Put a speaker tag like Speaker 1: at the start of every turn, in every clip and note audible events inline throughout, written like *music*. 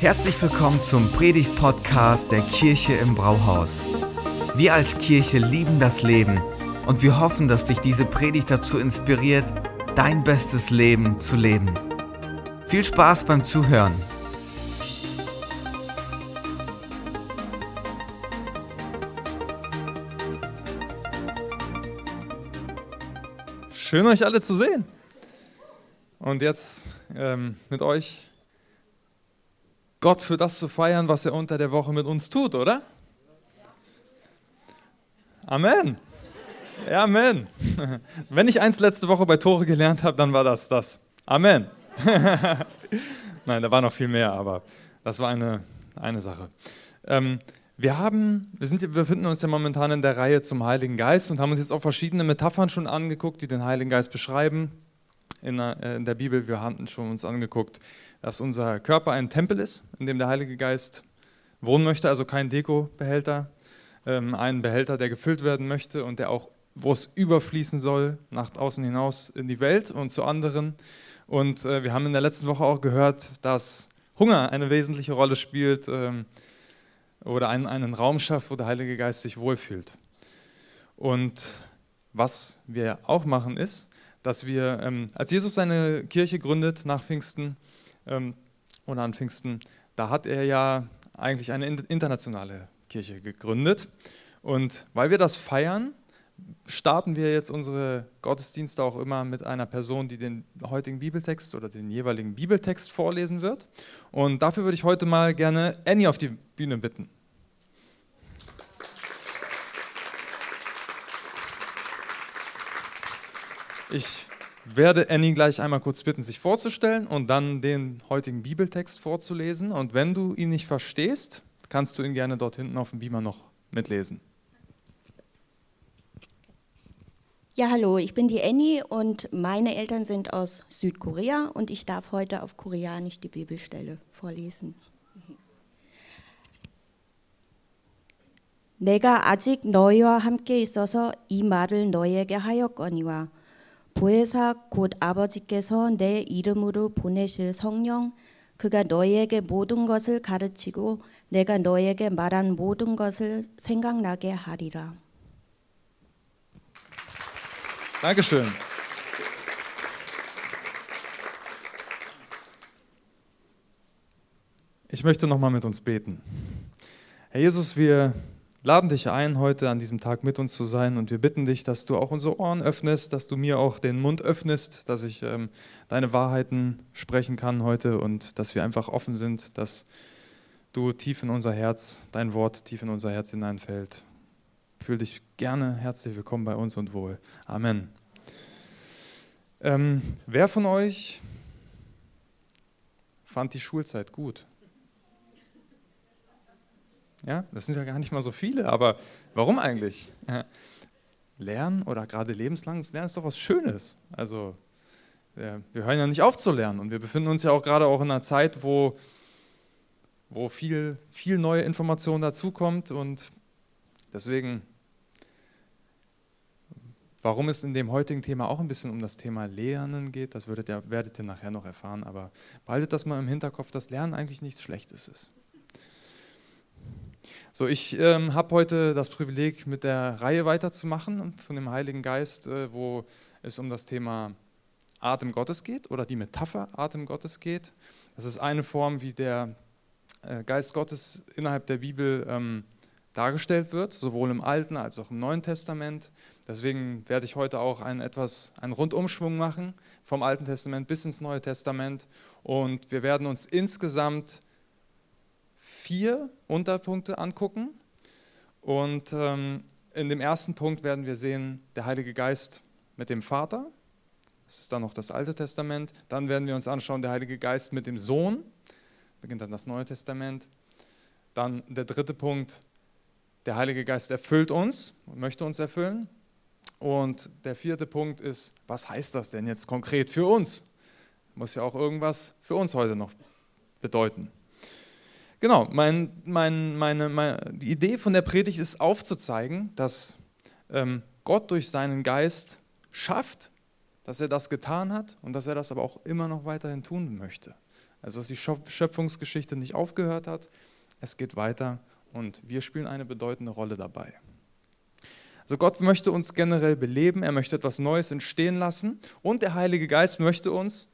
Speaker 1: Herzlich willkommen zum Predigt-Podcast der Kirche im Brauhaus. Wir als Kirche lieben das Leben und wir hoffen, dass dich diese Predigt dazu inspiriert, dein bestes Leben zu leben. Viel Spaß beim Zuhören.
Speaker 2: Schön euch alle zu sehen. Und jetzt ähm, mit euch Gott für das zu feiern, was er unter der Woche mit uns tut, oder? Amen. Amen. *laughs* Wenn ich eins letzte Woche bei Tore gelernt habe, dann war das das. Amen. *laughs* Nein, da war noch viel mehr, aber das war eine, eine Sache. Ähm, wir, haben, wir, sind, wir befinden uns ja momentan in der Reihe zum Heiligen Geist und haben uns jetzt auch verschiedene Metaphern schon angeguckt, die den Heiligen Geist beschreiben. In der, äh, in der Bibel, wir haben schon uns angeguckt, dass unser Körper ein Tempel ist, in dem der Heilige Geist wohnen möchte, also kein Dekobehälter, ähm, ein Behälter, der gefüllt werden möchte und der auch, wo es überfließen soll, nach außen hinaus in die Welt und zu anderen. Und äh, wir haben in der letzten Woche auch gehört, dass Hunger eine wesentliche Rolle spielt ähm, oder einen, einen Raum schafft, wo der Heilige Geist sich wohlfühlt. Und was wir auch machen ist, dass wir, ähm, als Jesus seine Kirche gründet nach Pfingsten, ähm, und an Pfingsten, da hat er ja eigentlich eine internationale Kirche gegründet. Und weil wir das feiern, starten wir jetzt unsere Gottesdienste auch immer mit einer Person, die den heutigen Bibeltext oder den jeweiligen Bibeltext vorlesen wird. Und dafür würde ich heute mal gerne Annie auf die Bühne bitten. Ich werde Annie gleich einmal kurz bitten, sich vorzustellen und dann den heutigen Bibeltext vorzulesen. Und wenn du ihn nicht verstehst, kannst du ihn gerne dort hinten auf dem Beamer noch mitlesen.
Speaker 3: Ja, hallo, ich bin die Annie und meine Eltern sind aus Südkorea und ich darf heute auf Koreanisch die Bibelstelle vorlesen. 내가 아직 너희와 함께 있어서 이 말을 너희에게 하였거니와 보혜사 곧 아버지께서 내 이름으로 보내실 성령 그가 너희에게 모든 것을 가르치고 내가 너희에게 말한 모든 것을 생각나게 하리라.
Speaker 2: Dankeschön. Ich möchte nochmal mit uns beten. Herr Jesus, wir laden dich ein, heute an diesem Tag mit uns zu sein und wir bitten dich, dass du auch unsere Ohren öffnest, dass du mir auch den Mund öffnest, dass ich ähm, deine Wahrheiten sprechen kann heute und dass wir einfach offen sind, dass du tief in unser Herz, dein Wort tief in unser Herz hineinfällt. Fühl dich gerne herzlich willkommen bei uns und wohl. Amen. Ähm, wer von euch fand die Schulzeit gut? Ja, das sind ja gar nicht mal so viele, aber warum eigentlich? Lernen oder gerade lebenslanges Lernen ist doch was Schönes. Also wir hören ja nicht auf zu lernen und wir befinden uns ja auch gerade auch in einer Zeit, wo, wo viel, viel neue Information dazukommt und deswegen, warum es in dem heutigen Thema auch ein bisschen um das Thema Lernen geht, das werdet ihr, werdet ihr nachher noch erfahren, aber behaltet das mal im Hinterkopf, dass Lernen eigentlich nichts Schlechtes ist. So, ich ähm, habe heute das Privileg, mit der Reihe weiterzumachen von dem Heiligen Geist, äh, wo es um das Thema Atem Gottes geht oder die Metapher Atem Gottes geht. Das ist eine Form, wie der äh, Geist Gottes innerhalb der Bibel ähm, dargestellt wird, sowohl im Alten als auch im Neuen Testament. Deswegen werde ich heute auch einen etwas einen Rundumschwung machen vom Alten Testament bis ins Neue Testament und wir werden uns insgesamt vier Unterpunkte angucken. Und ähm, in dem ersten Punkt werden wir sehen, der Heilige Geist mit dem Vater. Das ist dann noch das Alte Testament. Dann werden wir uns anschauen, der Heilige Geist mit dem Sohn. Beginnt dann das Neue Testament. Dann der dritte Punkt, der Heilige Geist erfüllt uns und möchte uns erfüllen. Und der vierte Punkt ist, was heißt das denn jetzt konkret für uns? Muss ja auch irgendwas für uns heute noch bedeuten. Genau, mein, mein, meine, meine, die Idee von der Predigt ist aufzuzeigen, dass ähm, Gott durch seinen Geist schafft, dass er das getan hat und dass er das aber auch immer noch weiterhin tun möchte. Also dass die Schöpfungsgeschichte nicht aufgehört hat, es geht weiter und wir spielen eine bedeutende Rolle dabei. Also Gott möchte uns generell beleben, er möchte etwas Neues entstehen lassen und der Heilige Geist möchte uns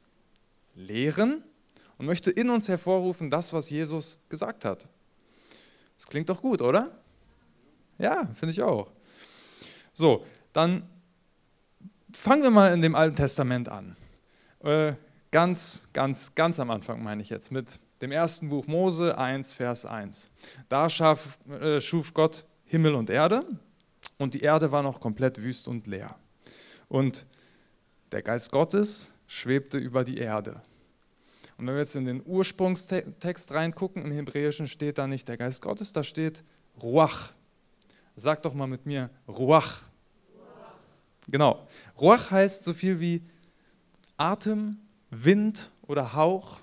Speaker 2: lehren und möchte in uns hervorrufen, das, was Jesus gesagt hat. Das klingt doch gut, oder? Ja, finde ich auch. So, dann fangen wir mal in dem Alten Testament an. Äh, ganz, ganz, ganz am Anfang meine ich jetzt mit dem ersten Buch Mose 1, Vers 1. Da schaf, äh, schuf Gott Himmel und Erde und die Erde war noch komplett wüst und leer. Und der Geist Gottes schwebte über die Erde. Und wenn wir jetzt in den Ursprungstext reingucken, im Hebräischen steht da nicht der Geist Gottes, da steht Ruach. Sag doch mal mit mir Ruach. Genau. Ruach heißt so viel wie Atem, Wind oder Hauch.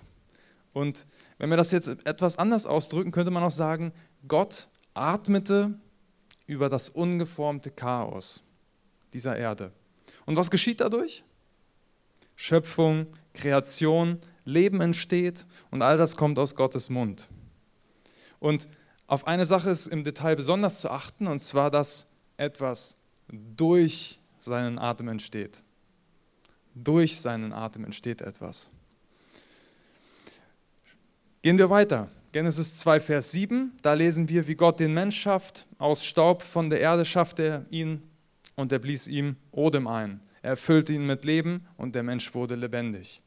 Speaker 2: Und wenn wir das jetzt etwas anders ausdrücken, könnte man auch sagen, Gott atmete über das ungeformte Chaos dieser Erde. Und was geschieht dadurch? Schöpfung, Kreation, Leben entsteht und all das kommt aus Gottes Mund. Und auf eine Sache ist im Detail besonders zu achten, und zwar, dass etwas durch seinen Atem entsteht. Durch seinen Atem entsteht etwas. Gehen wir weiter. Genesis 2, Vers 7, da lesen wir, wie Gott den Mensch schafft. Aus Staub von der Erde schafft er ihn und er blies ihm Odem ein. Er erfüllte ihn mit Leben und der Mensch wurde lebendig.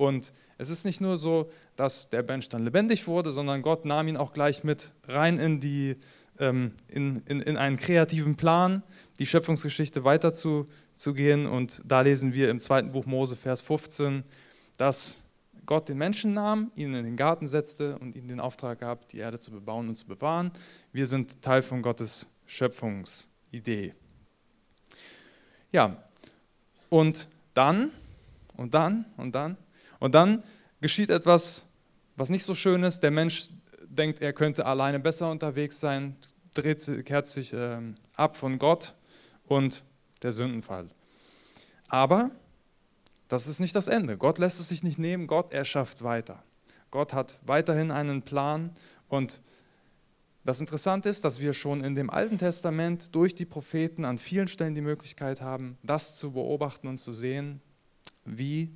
Speaker 2: Und es ist nicht nur so, dass der Mensch dann lebendig wurde, sondern Gott nahm ihn auch gleich mit rein in, die, ähm, in, in, in einen kreativen Plan, die Schöpfungsgeschichte weiterzugehen. Und da lesen wir im zweiten Buch Mose, Vers 15, dass Gott den Menschen nahm, ihn in den Garten setzte und ihm den Auftrag gab, die Erde zu bebauen und zu bewahren. Wir sind Teil von Gottes Schöpfungsidee. Ja, und dann, und dann, und dann, und dann geschieht etwas, was nicht so schön ist. Der Mensch denkt, er könnte alleine besser unterwegs sein, dreht, kehrt sich äh, ab von Gott und der Sündenfall. Aber das ist nicht das Ende. Gott lässt es sich nicht nehmen, Gott erschafft weiter. Gott hat weiterhin einen Plan und das Interessante ist, dass wir schon in dem Alten Testament durch die Propheten an vielen Stellen die Möglichkeit haben, das zu beobachten und zu sehen, wie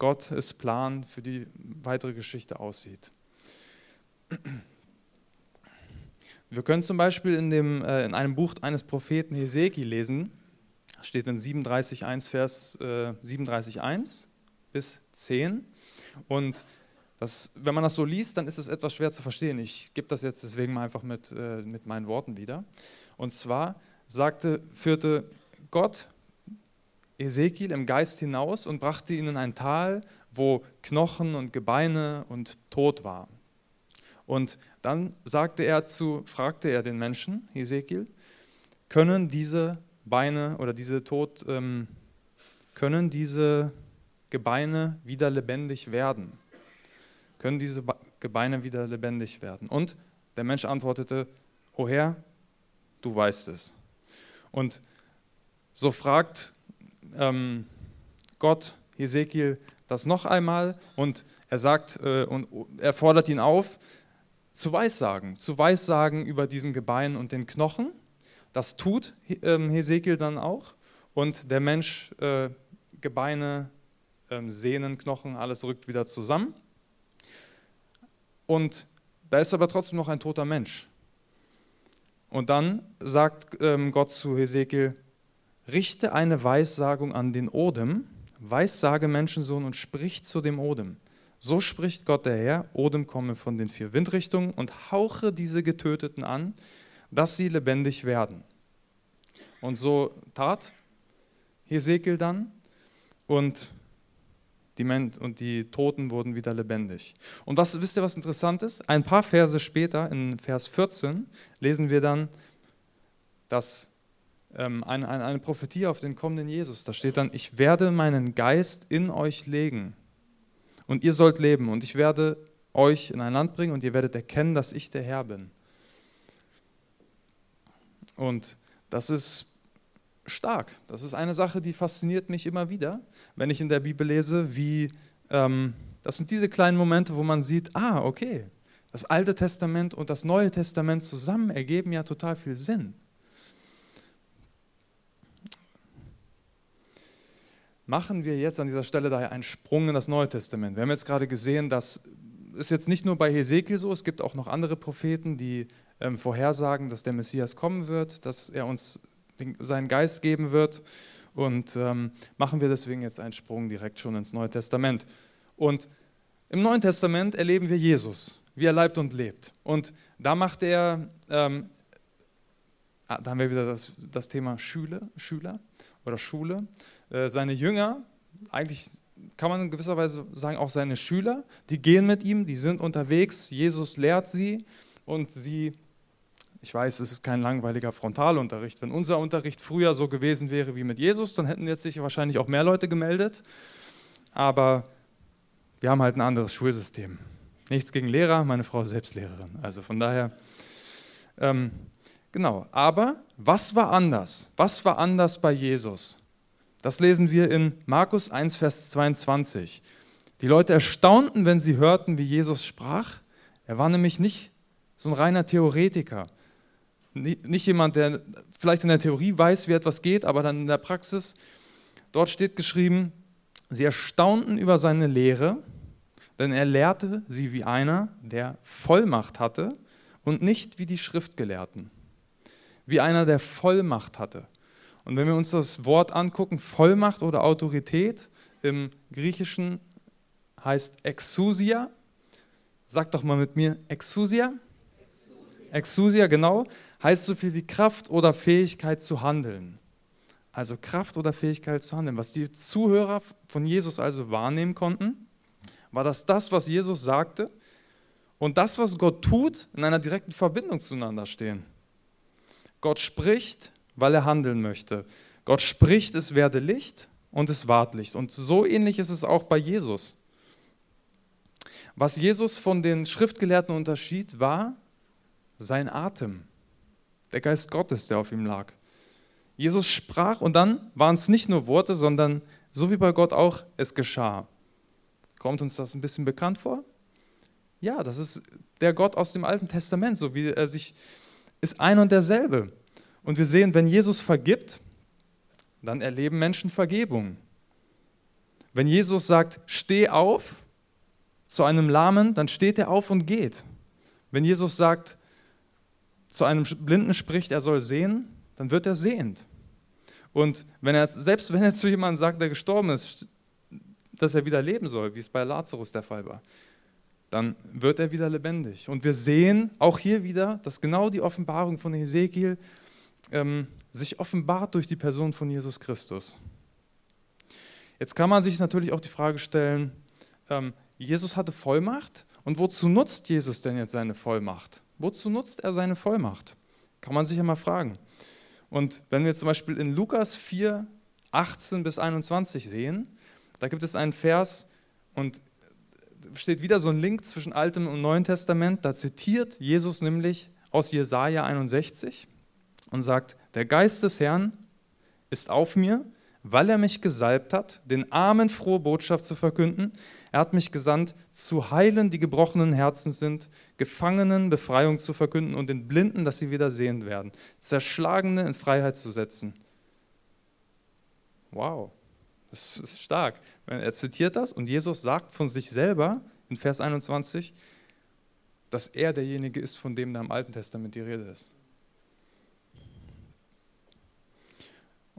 Speaker 2: Gottes Plan für die weitere Geschichte aussieht. Wir können zum Beispiel in, dem, äh, in einem Buch eines Propheten Hesekiel lesen, steht in 37.1 Vers äh, 37.1 bis 10 und das, wenn man das so liest, dann ist es etwas schwer zu verstehen. Ich gebe das jetzt deswegen mal einfach mit, äh, mit meinen Worten wieder. Und zwar sagte, führte Gott Ezekiel im Geist hinaus und brachte ihn in ein Tal, wo Knochen und Gebeine und Tod war. Und dann sagte er zu, fragte er den Menschen, Ezekiel, können diese Beine oder diese Tod, ähm, können diese Gebeine wieder lebendig werden? Können diese Gebeine wieder lebendig werden? Und der Mensch antwortete, O Herr, du weißt es. Und so fragt ähm, Gott Hesekiel das noch einmal und er sagt äh, und er fordert ihn auf, zu Weissagen, zu Weissagen über diesen Gebein und den Knochen. Das tut ähm, Hesekiel dann auch und der Mensch, äh, Gebeine, äh, Sehnen, Knochen, alles rückt wieder zusammen. Und da ist aber trotzdem noch ein toter Mensch. Und dann sagt ähm, Gott zu Hesekiel, richte eine Weissagung an den Odem, weissage Menschensohn und sprich zu dem Odem. So spricht Gott der Herr, Odem komme von den vier Windrichtungen und hauche diese Getöteten an, dass sie lebendig werden. Und so tat Hesekiel dann und die, Men und die Toten wurden wieder lebendig. Und was, wisst ihr, was interessant ist? Ein paar Verse später, in Vers 14, lesen wir dann, dass ähm, eine, eine, eine Prophetie auf den kommenden Jesus. Da steht dann, ich werde meinen Geist in euch legen und ihr sollt leben und ich werde euch in ein Land bringen und ihr werdet erkennen, dass ich der Herr bin. Und das ist stark. Das ist eine Sache, die fasziniert mich immer wieder, wenn ich in der Bibel lese, wie, ähm, Das sind diese kleinen Momente, wo man sieht, ah, okay, das Alte Testament und das Neue Testament zusammen ergeben ja total viel Sinn. Machen wir jetzt an dieser Stelle daher einen Sprung in das Neue Testament. Wir haben jetzt gerade gesehen, dass ist jetzt nicht nur bei Hesekiel so, es gibt auch noch andere Propheten, die ähm, vorhersagen, dass der Messias kommen wird, dass er uns den, seinen Geist geben wird. Und ähm, machen wir deswegen jetzt einen Sprung direkt schon ins Neue Testament. Und im Neuen Testament erleben wir Jesus, wie er leibt und lebt. Und da macht er, ähm, ah, da haben wir wieder das, das Thema Schüler, Schüler oder Schule. Äh, seine Jünger, eigentlich kann man in gewisser Weise sagen, auch seine Schüler, die gehen mit ihm, die sind unterwegs, Jesus lehrt sie und sie, ich weiß, es ist kein langweiliger Frontalunterricht. Wenn unser Unterricht früher so gewesen wäre wie mit Jesus, dann hätten jetzt sich wahrscheinlich auch mehr Leute gemeldet. Aber wir haben halt ein anderes Schulsystem. Nichts gegen Lehrer, meine Frau ist selbst Lehrerin. Also von daher, ähm, genau. Aber was war anders? Was war anders bei Jesus? Das lesen wir in Markus 1, Vers 22. Die Leute erstaunten, wenn sie hörten, wie Jesus sprach. Er war nämlich nicht so ein reiner Theoretiker. Nicht jemand, der vielleicht in der Theorie weiß, wie etwas geht, aber dann in der Praxis. Dort steht geschrieben, sie erstaunten über seine Lehre, denn er lehrte sie wie einer, der Vollmacht hatte und nicht wie die Schriftgelehrten. Wie einer, der Vollmacht hatte. Und wenn wir uns das Wort angucken, Vollmacht oder Autorität im Griechischen heißt Exousia. Sag doch mal mit mir Exousia. Exousia, genau, heißt so viel wie Kraft oder Fähigkeit zu handeln. Also Kraft oder Fähigkeit zu handeln. Was die Zuhörer von Jesus also wahrnehmen konnten, war, dass das, was Jesus sagte und das, was Gott tut, in einer direkten Verbindung zueinander stehen. Gott spricht weil er handeln möchte. Gott spricht, es werde Licht und es ward Licht. Und so ähnlich ist es auch bei Jesus. Was Jesus von den Schriftgelehrten unterschied, war sein Atem, der Geist Gottes, der auf ihm lag. Jesus sprach und dann waren es nicht nur Worte, sondern so wie bei Gott auch, es geschah. Kommt uns das ein bisschen bekannt vor? Ja, das ist der Gott aus dem Alten Testament, so wie er sich ist ein und derselbe. Und wir sehen, wenn Jesus vergibt, dann erleben Menschen Vergebung. Wenn Jesus sagt, steh auf zu einem Lahmen, dann steht er auf und geht. Wenn Jesus sagt, zu einem Blinden spricht, er soll sehen, dann wird er sehend. Und wenn er, selbst wenn er zu jemandem sagt, der gestorben ist, dass er wieder leben soll, wie es bei Lazarus der Fall war, dann wird er wieder lebendig. Und wir sehen auch hier wieder, dass genau die Offenbarung von Ezekiel ähm, sich offenbart durch die Person von Jesus Christus. Jetzt kann man sich natürlich auch die Frage stellen, ähm, Jesus hatte Vollmacht und wozu nutzt Jesus denn jetzt seine Vollmacht? Wozu nutzt er seine Vollmacht? Kann man sich ja mal fragen. Und wenn wir zum Beispiel in Lukas 4, 18 bis 21 sehen, da gibt es einen Vers und steht wieder so ein Link zwischen Altem und Neuen Testament. Da zitiert Jesus nämlich aus Jesaja 61 und sagt, der Geist des Herrn ist auf mir, weil er mich gesalbt hat, den Armen frohe Botschaft zu verkünden. Er hat mich gesandt, zu heilen, die gebrochenen Herzen sind, Gefangenen Befreiung zu verkünden und den Blinden, dass sie wieder sehen werden, Zerschlagene in Freiheit zu setzen. Wow, das ist stark. Er zitiert das und Jesus sagt von sich selber in Vers 21, dass er derjenige ist, von dem da im Alten Testament die Rede ist.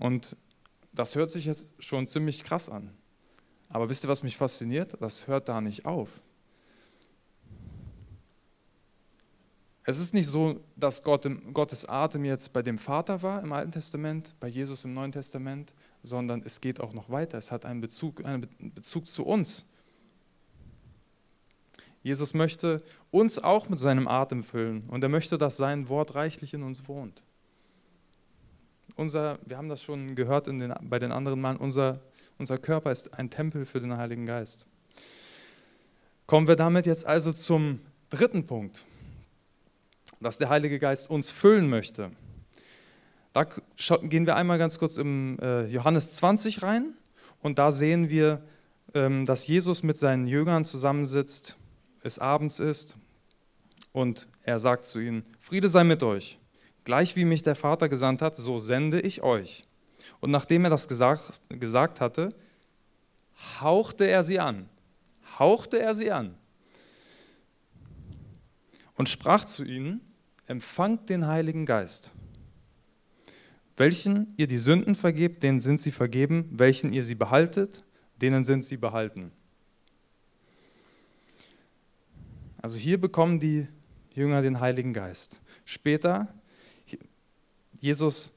Speaker 2: Und das hört sich jetzt schon ziemlich krass an. Aber wisst ihr, was mich fasziniert? Das hört da nicht auf. Es ist nicht so, dass Gott im, Gottes Atem jetzt bei dem Vater war im Alten Testament, bei Jesus im Neuen Testament, sondern es geht auch noch weiter. Es hat einen Bezug, einen Bezug zu uns. Jesus möchte uns auch mit seinem Atem füllen und er möchte, dass sein Wort reichlich in uns wohnt unser, wir haben das schon gehört den, bei den anderen Mann, unser, unser Körper ist ein Tempel für den Heiligen Geist. Kommen wir damit jetzt also zum dritten Punkt, dass der Heilige Geist uns füllen möchte. Da gehen wir einmal ganz kurz im äh, Johannes 20 rein und da sehen wir ähm, dass Jesus mit seinen Jüngern zusammensitzt, es abends ist und er sagt zu ihnen, Friede sei mit euch. Gleich wie mich der Vater gesandt hat, so sende ich euch. Und nachdem er das gesagt, gesagt hatte, hauchte er sie an. Hauchte er sie an. Und sprach zu ihnen, empfangt den Heiligen Geist. Welchen ihr die Sünden vergebt, denen sind sie vergeben. Welchen ihr sie behaltet, denen sind sie behalten. Also hier bekommen die Jünger den Heiligen Geist. Später, Jesus,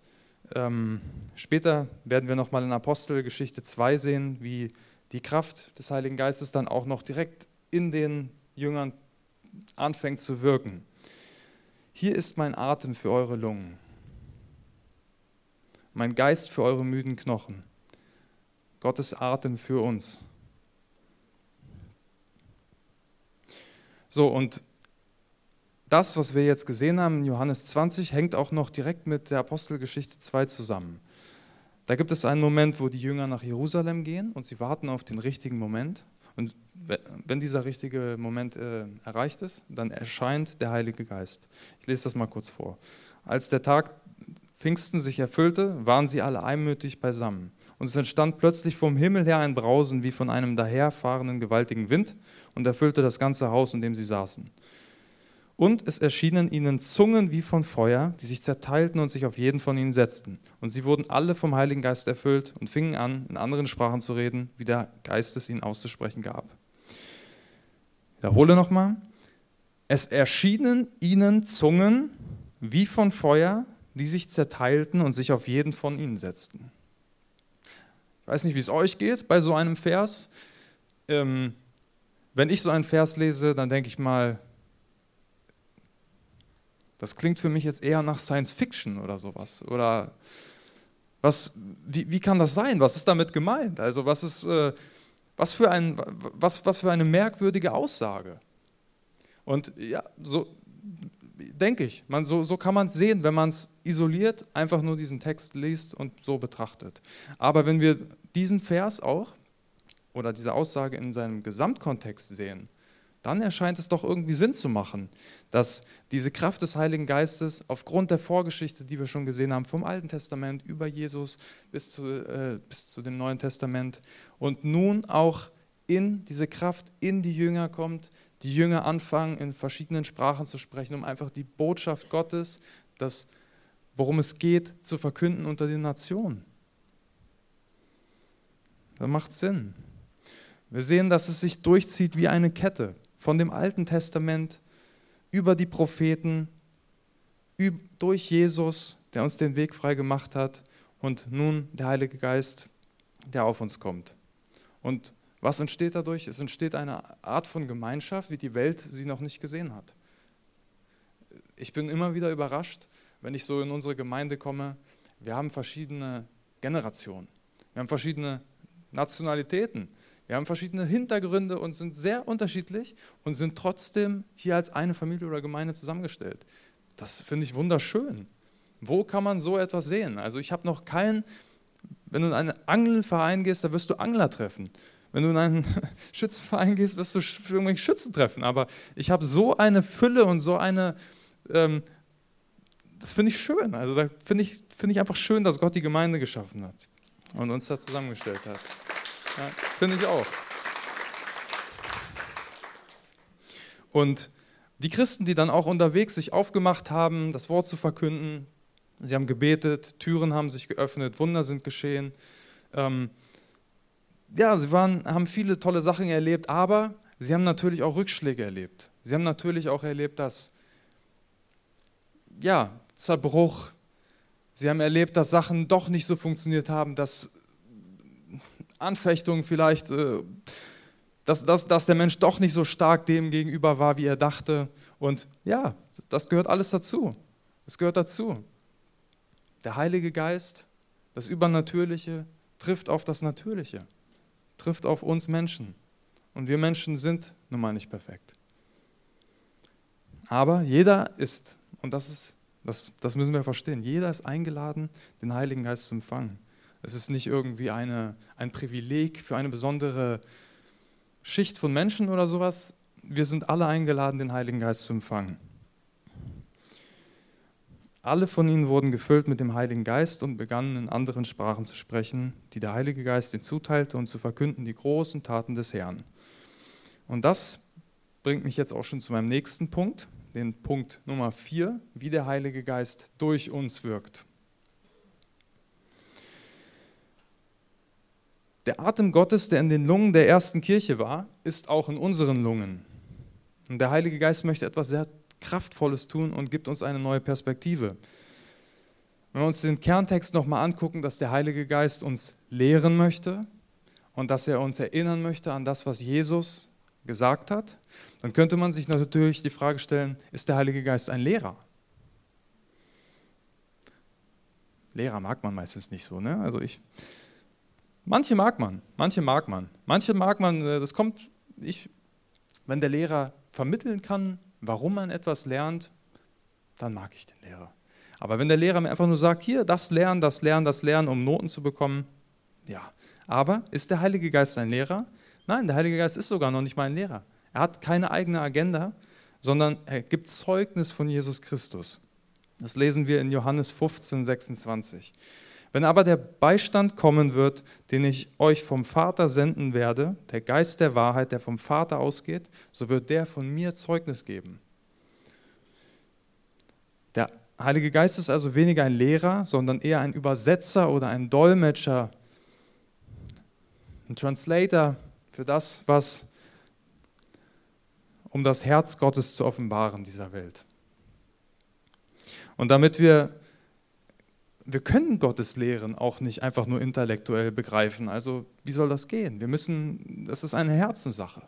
Speaker 2: ähm, später werden wir nochmal in Apostelgeschichte 2 sehen, wie die Kraft des Heiligen Geistes dann auch noch direkt in den Jüngern anfängt zu wirken. Hier ist mein Atem für eure Lungen, mein Geist für eure müden Knochen, Gottes Atem für uns. So, und das, was wir jetzt gesehen haben in Johannes 20, hängt auch noch direkt mit der Apostelgeschichte 2 zusammen. Da gibt es einen Moment, wo die Jünger nach Jerusalem gehen und sie warten auf den richtigen Moment. Und wenn dieser richtige Moment äh, erreicht ist, dann erscheint der Heilige Geist. Ich lese das mal kurz vor. Als der Tag Pfingsten sich erfüllte, waren sie alle einmütig beisammen. Und es entstand plötzlich vom Himmel her ein Brausen wie von einem daherfahrenden gewaltigen Wind und erfüllte das ganze Haus, in dem sie saßen. Und es erschienen ihnen Zungen wie von Feuer, die sich zerteilten und sich auf jeden von ihnen setzten. Und sie wurden alle vom Heiligen Geist erfüllt und fingen an, in anderen Sprachen zu reden, wie der Geist es ihnen auszusprechen gab. Ich wiederhole nochmal. Es erschienen ihnen Zungen wie von Feuer, die sich zerteilten und sich auf jeden von ihnen setzten. Ich weiß nicht, wie es euch geht bei so einem Vers. Ähm, wenn ich so einen Vers lese, dann denke ich mal, das klingt für mich jetzt eher nach Science Fiction oder sowas. Oder was, wie, wie kann das sein? Was ist damit gemeint? Also was ist, äh, was, für ein, was, was für eine merkwürdige Aussage. Und ja, so denke ich, man, so, so kann man es sehen, wenn man es isoliert einfach nur diesen Text liest und so betrachtet. Aber wenn wir diesen Vers auch oder diese Aussage in seinem Gesamtkontext sehen, dann erscheint es doch irgendwie Sinn zu machen, dass diese Kraft des Heiligen Geistes aufgrund der Vorgeschichte, die wir schon gesehen haben, vom Alten Testament über Jesus bis zu, äh, bis zu dem Neuen Testament und nun auch in diese Kraft in die Jünger kommt, die Jünger anfangen, in verschiedenen Sprachen zu sprechen, um einfach die Botschaft Gottes, das, worum es geht, zu verkünden unter den Nationen. Das macht Sinn. Wir sehen, dass es sich durchzieht wie eine Kette von dem Alten Testament über die Propheten, durch Jesus, der uns den Weg frei gemacht hat und nun der Heilige Geist, der auf uns kommt. Und was entsteht dadurch? Es entsteht eine Art von Gemeinschaft, wie die Welt sie noch nicht gesehen hat. Ich bin immer wieder überrascht, wenn ich so in unsere Gemeinde komme. Wir haben verschiedene Generationen, wir haben verschiedene Nationalitäten, wir haben verschiedene Hintergründe und sind sehr unterschiedlich und sind trotzdem hier als eine Familie oder Gemeinde zusammengestellt. Das finde ich wunderschön. Wo kann man so etwas sehen? Also ich habe noch keinen, wenn du in einen Angelverein gehst, da wirst du Angler treffen. Wenn du in einen *laughs* Schützenverein gehst, wirst du irgendwelche Schützen treffen. Aber ich habe so eine Fülle und so eine, ähm, das finde ich schön. Also da finde ich, find ich einfach schön, dass Gott die Gemeinde geschaffen hat und uns da zusammengestellt hat. Ja, Finde ich auch. Und die Christen, die dann auch unterwegs sich aufgemacht haben, das Wort zu verkünden, sie haben gebetet, Türen haben sich geöffnet, Wunder sind geschehen. Ähm, ja, sie waren, haben viele tolle Sachen erlebt, aber sie haben natürlich auch Rückschläge erlebt. Sie haben natürlich auch erlebt, dass, ja, Zerbruch. Sie haben erlebt, dass Sachen doch nicht so funktioniert haben, dass Anfechtung vielleicht, äh, dass, dass, dass der Mensch doch nicht so stark dem gegenüber war, wie er dachte. Und ja, das gehört alles dazu. Es gehört dazu. Der Heilige Geist, das Übernatürliche, trifft auf das Natürliche, trifft auf uns Menschen. Und wir Menschen sind nun mal nicht perfekt. Aber jeder ist, und das, ist, das, das müssen wir verstehen, jeder ist eingeladen, den Heiligen Geist zu empfangen. Es ist nicht irgendwie eine, ein Privileg für eine besondere Schicht von Menschen oder sowas. Wir sind alle eingeladen, den Heiligen Geist zu empfangen. Alle von ihnen wurden gefüllt mit dem Heiligen Geist und begannen in anderen Sprachen zu sprechen, die der Heilige Geist ihnen zuteilte und zu verkünden die großen Taten des Herrn. Und das bringt mich jetzt auch schon zu meinem nächsten Punkt, den Punkt Nummer 4, wie der Heilige Geist durch uns wirkt. Der Atem Gottes, der in den Lungen der ersten Kirche war, ist auch in unseren Lungen. Und der Heilige Geist möchte etwas sehr Kraftvolles tun und gibt uns eine neue Perspektive. Wenn wir uns den Kerntext nochmal angucken, dass der Heilige Geist uns lehren möchte und dass er uns erinnern möchte an das, was Jesus gesagt hat, dann könnte man sich natürlich die Frage stellen, ist der Heilige Geist ein Lehrer? Lehrer mag man meistens nicht so, ne? Also ich, manche mag man, manche mag man, manche mag man, äh, das kommt, ich, wenn der Lehrer vermitteln kann, warum man etwas lernt, dann mag ich den Lehrer. Aber wenn der Lehrer mir einfach nur sagt, hier, das lernen, das lernen, das lernen, um Noten zu bekommen, ja. Aber ist der Heilige Geist ein Lehrer? Nein, der Heilige Geist ist sogar noch nicht mein Lehrer. Er hat keine eigene Agenda, sondern er gibt Zeugnis von Jesus Christus. Das lesen wir in Johannes 15, 26. Wenn aber der Beistand kommen wird, den ich euch vom Vater senden werde, der Geist der Wahrheit, der vom Vater ausgeht, so wird der von mir Zeugnis geben. Der Heilige Geist ist also weniger ein Lehrer, sondern eher ein Übersetzer oder ein Dolmetscher, ein Translator für das, was um das Herz Gottes zu offenbaren dieser Welt. Und damit wir wir können Gottes Lehren auch nicht einfach nur intellektuell begreifen. Also wie soll das gehen? Wir müssen, das ist eine Herzenssache.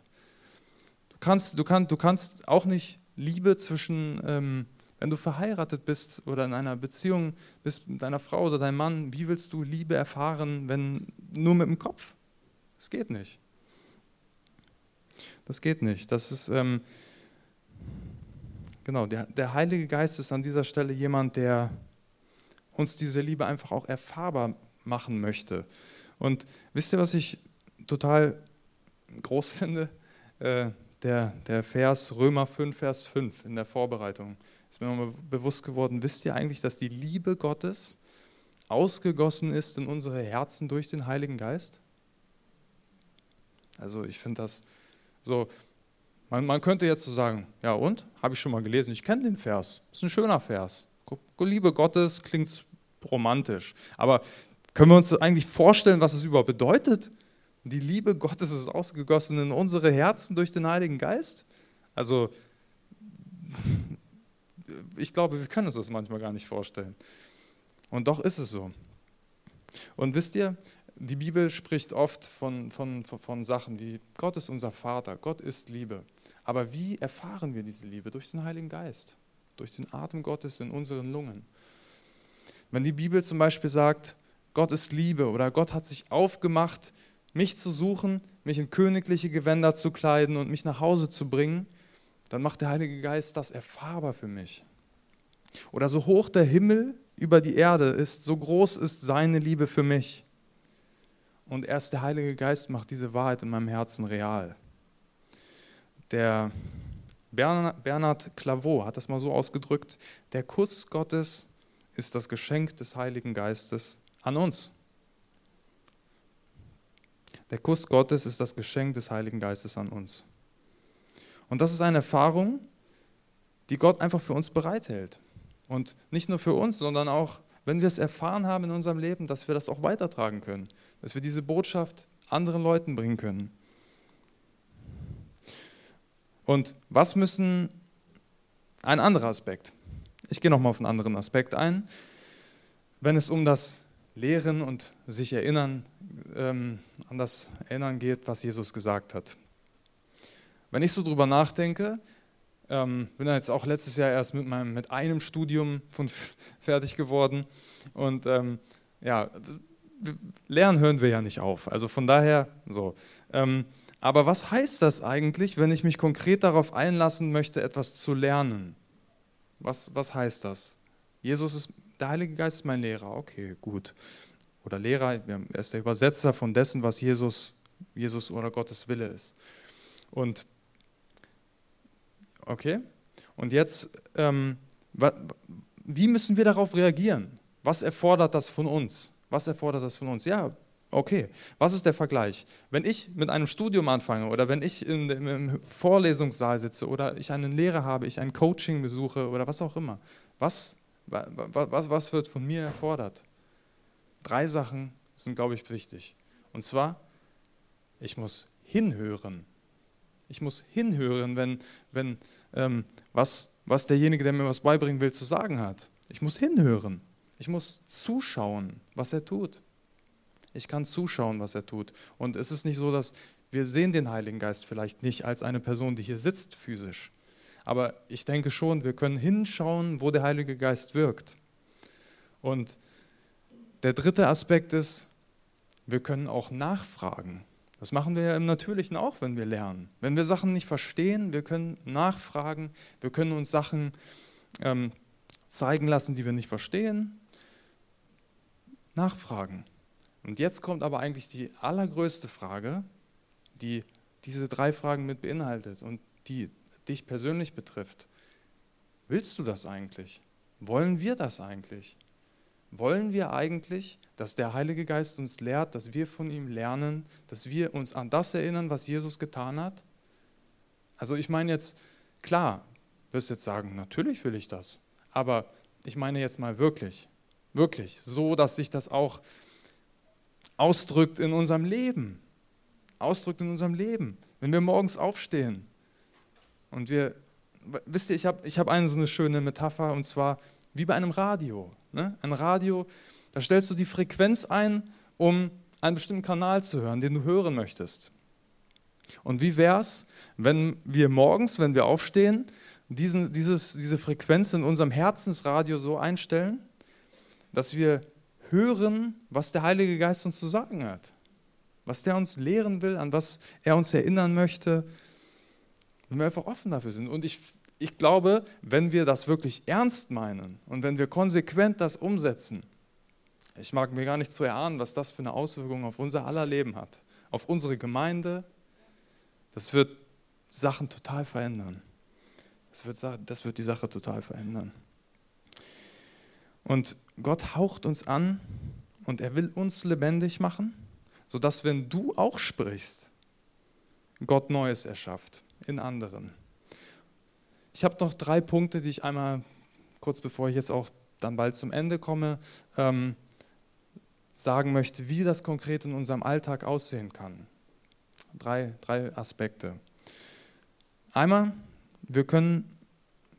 Speaker 2: Du kannst, du kannst, du kannst auch nicht Liebe zwischen, ähm, wenn du verheiratet bist oder in einer Beziehung bist mit deiner Frau oder deinem Mann, wie willst du Liebe erfahren, wenn nur mit dem Kopf? Das geht nicht. Das geht nicht. Das ist, ähm, genau, der, der Heilige Geist ist an dieser Stelle jemand, der uns diese Liebe einfach auch erfahrbar machen möchte. Und wisst ihr, was ich total groß *laughs* finde? Äh, der, der Vers Römer 5, Vers 5 in der Vorbereitung ist mir nochmal bewusst geworden. Wisst ihr eigentlich, dass die Liebe Gottes ausgegossen ist in unsere Herzen durch den Heiligen Geist? Also ich finde das so, man, man könnte jetzt so sagen, ja und? Habe ich schon mal gelesen, ich kenne den Vers, ist ein schöner Vers. Liebe Gottes klingt romantisch. Aber können wir uns eigentlich vorstellen, was es überhaupt bedeutet? Die Liebe Gottes ist ausgegossen in unsere Herzen durch den Heiligen Geist. Also, *laughs* ich glaube, wir können uns das manchmal gar nicht vorstellen. Und doch ist es so. Und wisst ihr, die Bibel spricht oft von, von, von Sachen wie Gott ist unser Vater, Gott ist Liebe. Aber wie erfahren wir diese Liebe? Durch den Heiligen Geist, durch den Atem Gottes in unseren Lungen. Wenn die Bibel zum Beispiel sagt, Gott ist Liebe oder Gott hat sich aufgemacht, mich zu suchen, mich in königliche Gewänder zu kleiden und mich nach Hause zu bringen, dann macht der Heilige Geist das erfahrbar für mich. Oder so hoch der Himmel über die Erde ist, so groß ist seine Liebe für mich. Und erst der Heilige Geist macht diese Wahrheit in meinem Herzen real. Der Bernhard Claveau hat das mal so ausgedrückt, der Kuss Gottes ist das Geschenk des Heiligen Geistes an uns. Der Kuss Gottes ist das Geschenk des Heiligen Geistes an uns. Und das ist eine Erfahrung, die Gott einfach für uns bereithält. Und nicht nur für uns, sondern auch, wenn wir es erfahren haben in unserem Leben, dass wir das auch weitertragen können, dass wir diese Botschaft anderen Leuten bringen können. Und was müssen, ein anderer Aspekt, ich gehe nochmal auf einen anderen Aspekt ein. Wenn es um das Lehren und sich erinnern, ähm, an das Erinnern geht, was Jesus gesagt hat. Wenn ich so drüber nachdenke, ähm, bin jetzt auch letztes Jahr erst mit, meinem, mit einem Studium von *laughs* fertig geworden und ähm, ja, lernen hören wir ja nicht auf. Also von daher so. Ähm, aber was heißt das eigentlich, wenn ich mich konkret darauf einlassen möchte, etwas zu lernen? Was, was heißt das? Jesus ist, der Heilige Geist ist mein Lehrer, okay, gut. oder Lehrer, er ist der Übersetzer von dessen, was Jesus, Jesus oder Gottes Wille ist. Und okay, und jetzt, ähm, wie müssen wir darauf reagieren? Was erfordert das von uns? Was erfordert das von uns? Ja, okay. Was ist der Vergleich? Wenn ich mit einem Studium anfange oder wenn ich in, im Vorlesungssaal sitze oder ich einen Lehrer habe, ich ein Coaching besuche oder was auch immer, was, was, was wird von mir erfordert? Drei Sachen sind, glaube ich, wichtig. Und zwar, ich muss hinhören. Ich muss hinhören, wenn, wenn ähm, was, was derjenige, der mir was beibringen will, zu sagen hat. Ich muss hinhören. Ich muss zuschauen, was er tut. Ich kann zuschauen, was er tut. Und es ist nicht so, dass wir sehen den Heiligen Geist vielleicht nicht als eine Person, die hier sitzt physisch. Aber ich denke schon, wir können hinschauen, wo der Heilige Geist wirkt. Und der dritte Aspekt ist, wir können auch nachfragen. Das machen wir ja im Natürlichen auch, wenn wir lernen. Wenn wir Sachen nicht verstehen, wir können nachfragen, wir können uns Sachen ähm, zeigen lassen, die wir nicht verstehen. Nachfragen. Und jetzt kommt aber eigentlich die allergrößte Frage, die diese drei Fragen mit beinhaltet und die dich persönlich betrifft. Willst du das eigentlich? Wollen wir das eigentlich? Wollen wir eigentlich, dass der Heilige Geist uns lehrt, dass wir von ihm lernen, dass wir uns an das erinnern, was Jesus getan hat? Also ich meine jetzt, klar, wirst jetzt sagen, natürlich will ich das, aber ich meine jetzt mal wirklich, wirklich, so dass sich das auch ausdrückt in unserem Leben, ausdrückt in unserem Leben. Wenn wir morgens aufstehen und wir, wisst ihr, ich habe ich hab eine so eine schöne Metapher und zwar wie bei einem Radio. Ne? Ein Radio, da stellst du die Frequenz ein, um einen bestimmten Kanal zu hören, den du hören möchtest. Und wie wäre es, wenn wir morgens, wenn wir aufstehen, diesen, dieses, diese Frequenz in unserem Herzensradio so einstellen, dass wir hören, was der Heilige Geist uns zu sagen hat, was der uns lehren will, an was er uns erinnern möchte, wenn wir einfach offen dafür sind. Und ich ich glaube, wenn wir das wirklich ernst meinen und wenn wir konsequent das umsetzen, ich mag mir gar nicht zu erahnen, was das für eine Auswirkung auf unser aller Leben hat, auf unsere Gemeinde, das wird Sachen total verändern. Das wird, das wird die Sache total verändern. Und Gott haucht uns an und er will uns lebendig machen, sodass wenn du auch sprichst, Gott Neues erschafft in anderen. Ich habe noch drei Punkte, die ich einmal, kurz bevor ich jetzt auch dann bald zum Ende komme, ähm, sagen möchte, wie das konkret in unserem Alltag aussehen kann. Drei, drei Aspekte. Einmal, wir können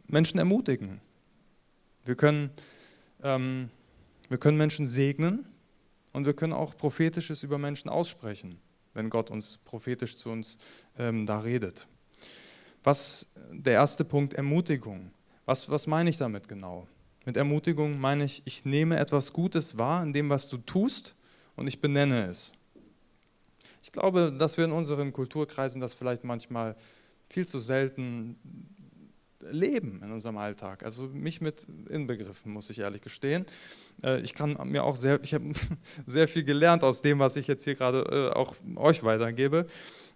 Speaker 2: Menschen ermutigen. Wir können, ähm, wir können Menschen segnen und wir können auch prophetisches über Menschen aussprechen, wenn Gott uns prophetisch zu uns ähm, da redet. Was der erste Punkt, Ermutigung. Was, was meine ich damit genau? Mit Ermutigung meine ich, ich nehme etwas Gutes wahr in dem, was du tust und ich benenne es. Ich glaube, dass wir in unseren Kulturkreisen das vielleicht manchmal viel zu selten leben in unserem Alltag. Also mich mit inbegriffen, muss ich ehrlich gestehen. Äh, ich kann mir auch sehr, ich habe *laughs* sehr viel gelernt aus dem, was ich jetzt hier gerade äh, auch euch weitergebe.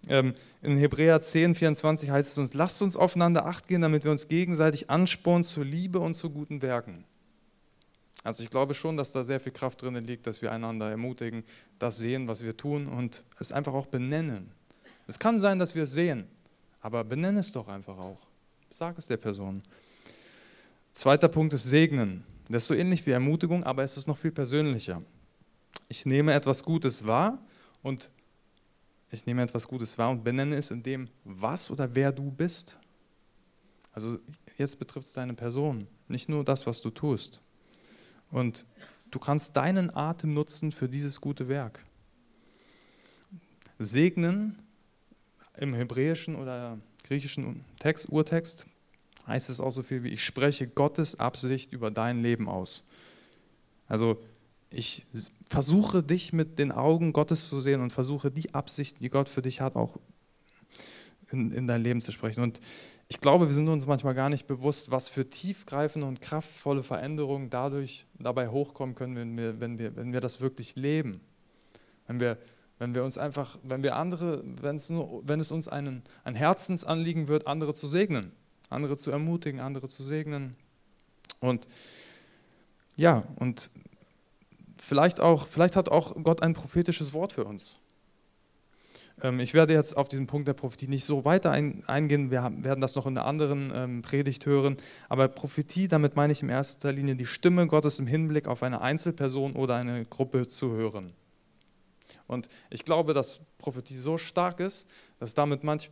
Speaker 2: Ähm, in Hebräer 10, 24 heißt es uns, lasst uns aufeinander acht gehen, damit wir uns gegenseitig anspornen zur Liebe und zu guten Werken. Also ich glaube schon, dass da sehr viel Kraft drin liegt, dass wir einander ermutigen, das sehen, was wir tun und es einfach auch benennen. Es kann sein, dass wir es sehen, aber benenne es doch einfach auch. Sag es der Person. Zweiter Punkt ist Segnen. Das ist so ähnlich wie Ermutigung, aber es ist noch viel persönlicher. Ich nehme etwas Gutes wahr und ich nehme etwas Gutes wahr und benenne es in dem, was oder wer du bist. Also jetzt betrifft es deine Person, nicht nur das, was du tust. Und du kannst deinen Atem nutzen für dieses gute Werk. Segnen im hebräischen oder griechischen Text, Urtext, heißt es auch so viel wie, ich spreche Gottes Absicht über dein Leben aus. Also ich versuche dich mit den Augen Gottes zu sehen und versuche die Absichten, die Gott für dich hat, auch in, in dein Leben zu sprechen. Und ich glaube, wir sind uns manchmal gar nicht bewusst, was für tiefgreifende und kraftvolle Veränderungen dadurch dabei hochkommen können, wenn wir, wenn wir, wenn wir das wirklich leben. Wenn wir, wenn wir uns einfach, wenn wir andere, wenn es, nur, wenn es uns einen, ein Herzensanliegen wird, andere zu segnen, andere zu ermutigen, andere zu segnen. Und ja, und vielleicht auch, vielleicht hat auch Gott ein prophetisches Wort für uns. Ähm, ich werde jetzt auf diesen Punkt der Prophetie nicht so weiter eingehen, wir werden das noch in einer anderen ähm, Predigt hören, aber Prophetie, damit meine ich in erster Linie die Stimme Gottes im Hinblick auf eine Einzelperson oder eine Gruppe zu hören. Und ich glaube, dass Prophetie so stark ist, dass damit manch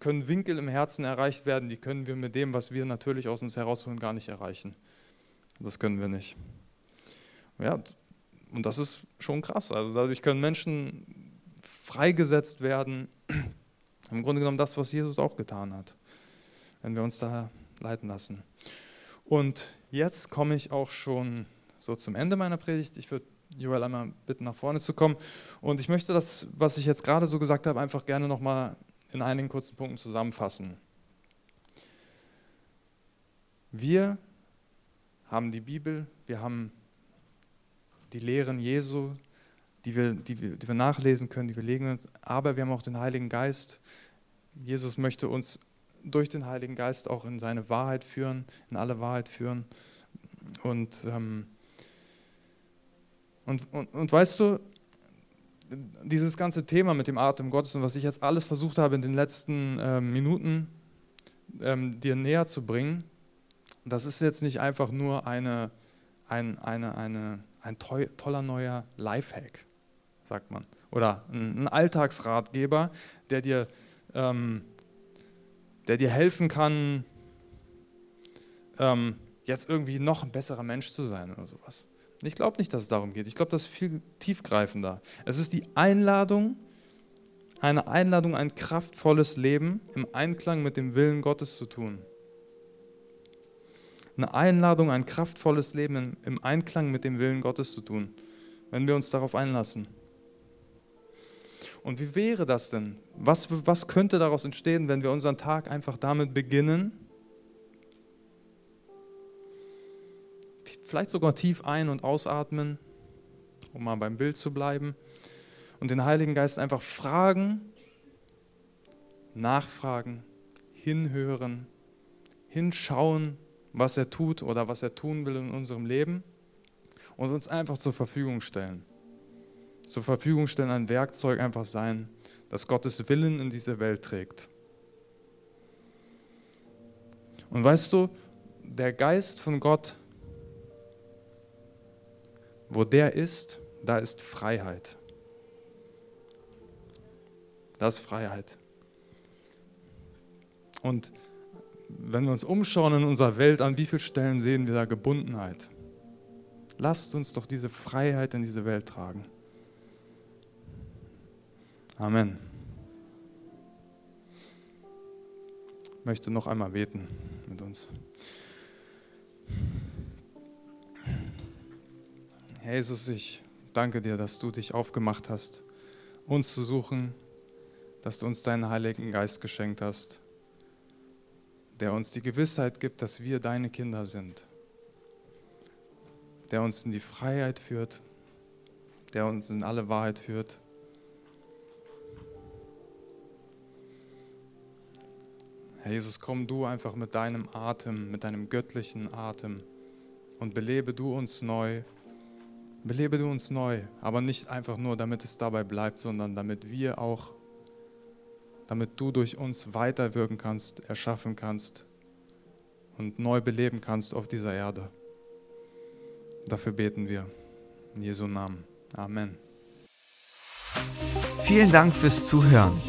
Speaker 2: können Winkel im Herzen erreicht werden, die können wir mit dem, was wir natürlich aus uns herausholen, gar nicht erreichen. Das können wir nicht. Ja, und das ist schon krass. Also dadurch können Menschen freigesetzt werden. *clears throat* Im Grunde genommen das, was Jesus auch getan hat, wenn wir uns da leiten lassen. Und jetzt komme ich auch schon so zum Ende meiner Predigt. Ich würde Joel einmal bitten, nach vorne zu kommen. Und ich möchte das, was ich jetzt gerade so gesagt habe, einfach gerne nochmal in einigen kurzen Punkten zusammenfassen. Wir haben die Bibel, wir haben die Lehren Jesu, die wir, die, wir, die wir nachlesen können, die wir legen, aber wir haben auch den Heiligen Geist. Jesus möchte uns durch den Heiligen Geist auch in seine Wahrheit führen, in alle Wahrheit führen. Und, ähm, und, und, und weißt du, dieses ganze Thema mit dem Atem Gottes und was ich jetzt alles versucht habe in den letzten äh, Minuten ähm, dir näher zu bringen, das ist jetzt nicht einfach nur eine, ein, eine, eine, ein toller neuer Lifehack sagt man. Oder ein Alltagsratgeber, der dir, ähm, der dir helfen kann, ähm, jetzt irgendwie noch ein besserer Mensch zu sein oder sowas. Ich glaube nicht, dass es darum geht. Ich glaube, das ist viel tiefgreifender. Es ist die Einladung, eine Einladung, ein kraftvolles Leben im Einklang mit dem Willen Gottes zu tun. Eine Einladung, ein kraftvolles Leben im Einklang mit dem Willen Gottes zu tun, wenn wir uns darauf einlassen. Und wie wäre das denn? Was, was könnte daraus entstehen, wenn wir unseren Tag einfach damit beginnen, vielleicht sogar tief ein- und ausatmen, um mal beim Bild zu bleiben, und den Heiligen Geist einfach fragen, nachfragen, hinhören, hinschauen, was er tut oder was er tun will in unserem Leben und uns einfach zur Verfügung stellen zur Verfügung stellen, ein Werkzeug einfach sein, das Gottes Willen in diese Welt trägt. Und weißt du, der Geist von Gott, wo der ist, da ist Freiheit. Das ist Freiheit. Und wenn wir uns umschauen in unserer Welt, an wie vielen Stellen sehen wir da Gebundenheit? Lasst uns doch diese Freiheit in diese Welt tragen. Amen. Ich möchte noch einmal beten mit uns. Jesus, ich danke dir, dass du dich aufgemacht hast, uns zu suchen, dass du uns deinen Heiligen Geist geschenkt hast, der uns die Gewissheit gibt, dass wir deine Kinder sind, der uns in die Freiheit führt, der uns in alle Wahrheit führt Herr Jesus, komm du einfach mit deinem Atem, mit deinem göttlichen Atem und belebe du uns neu. Belebe du uns neu, aber nicht einfach nur, damit es dabei bleibt, sondern damit wir auch, damit du durch uns weiterwirken kannst, erschaffen kannst und neu beleben kannst auf dieser Erde. Dafür beten wir. In Jesu Namen. Amen.
Speaker 1: Vielen Dank fürs Zuhören.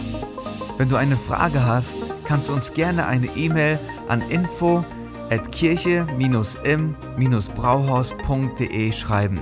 Speaker 1: Wenn du eine Frage hast, kannst du uns gerne eine E-Mail an info at kirche-im-brauhaus.de schreiben.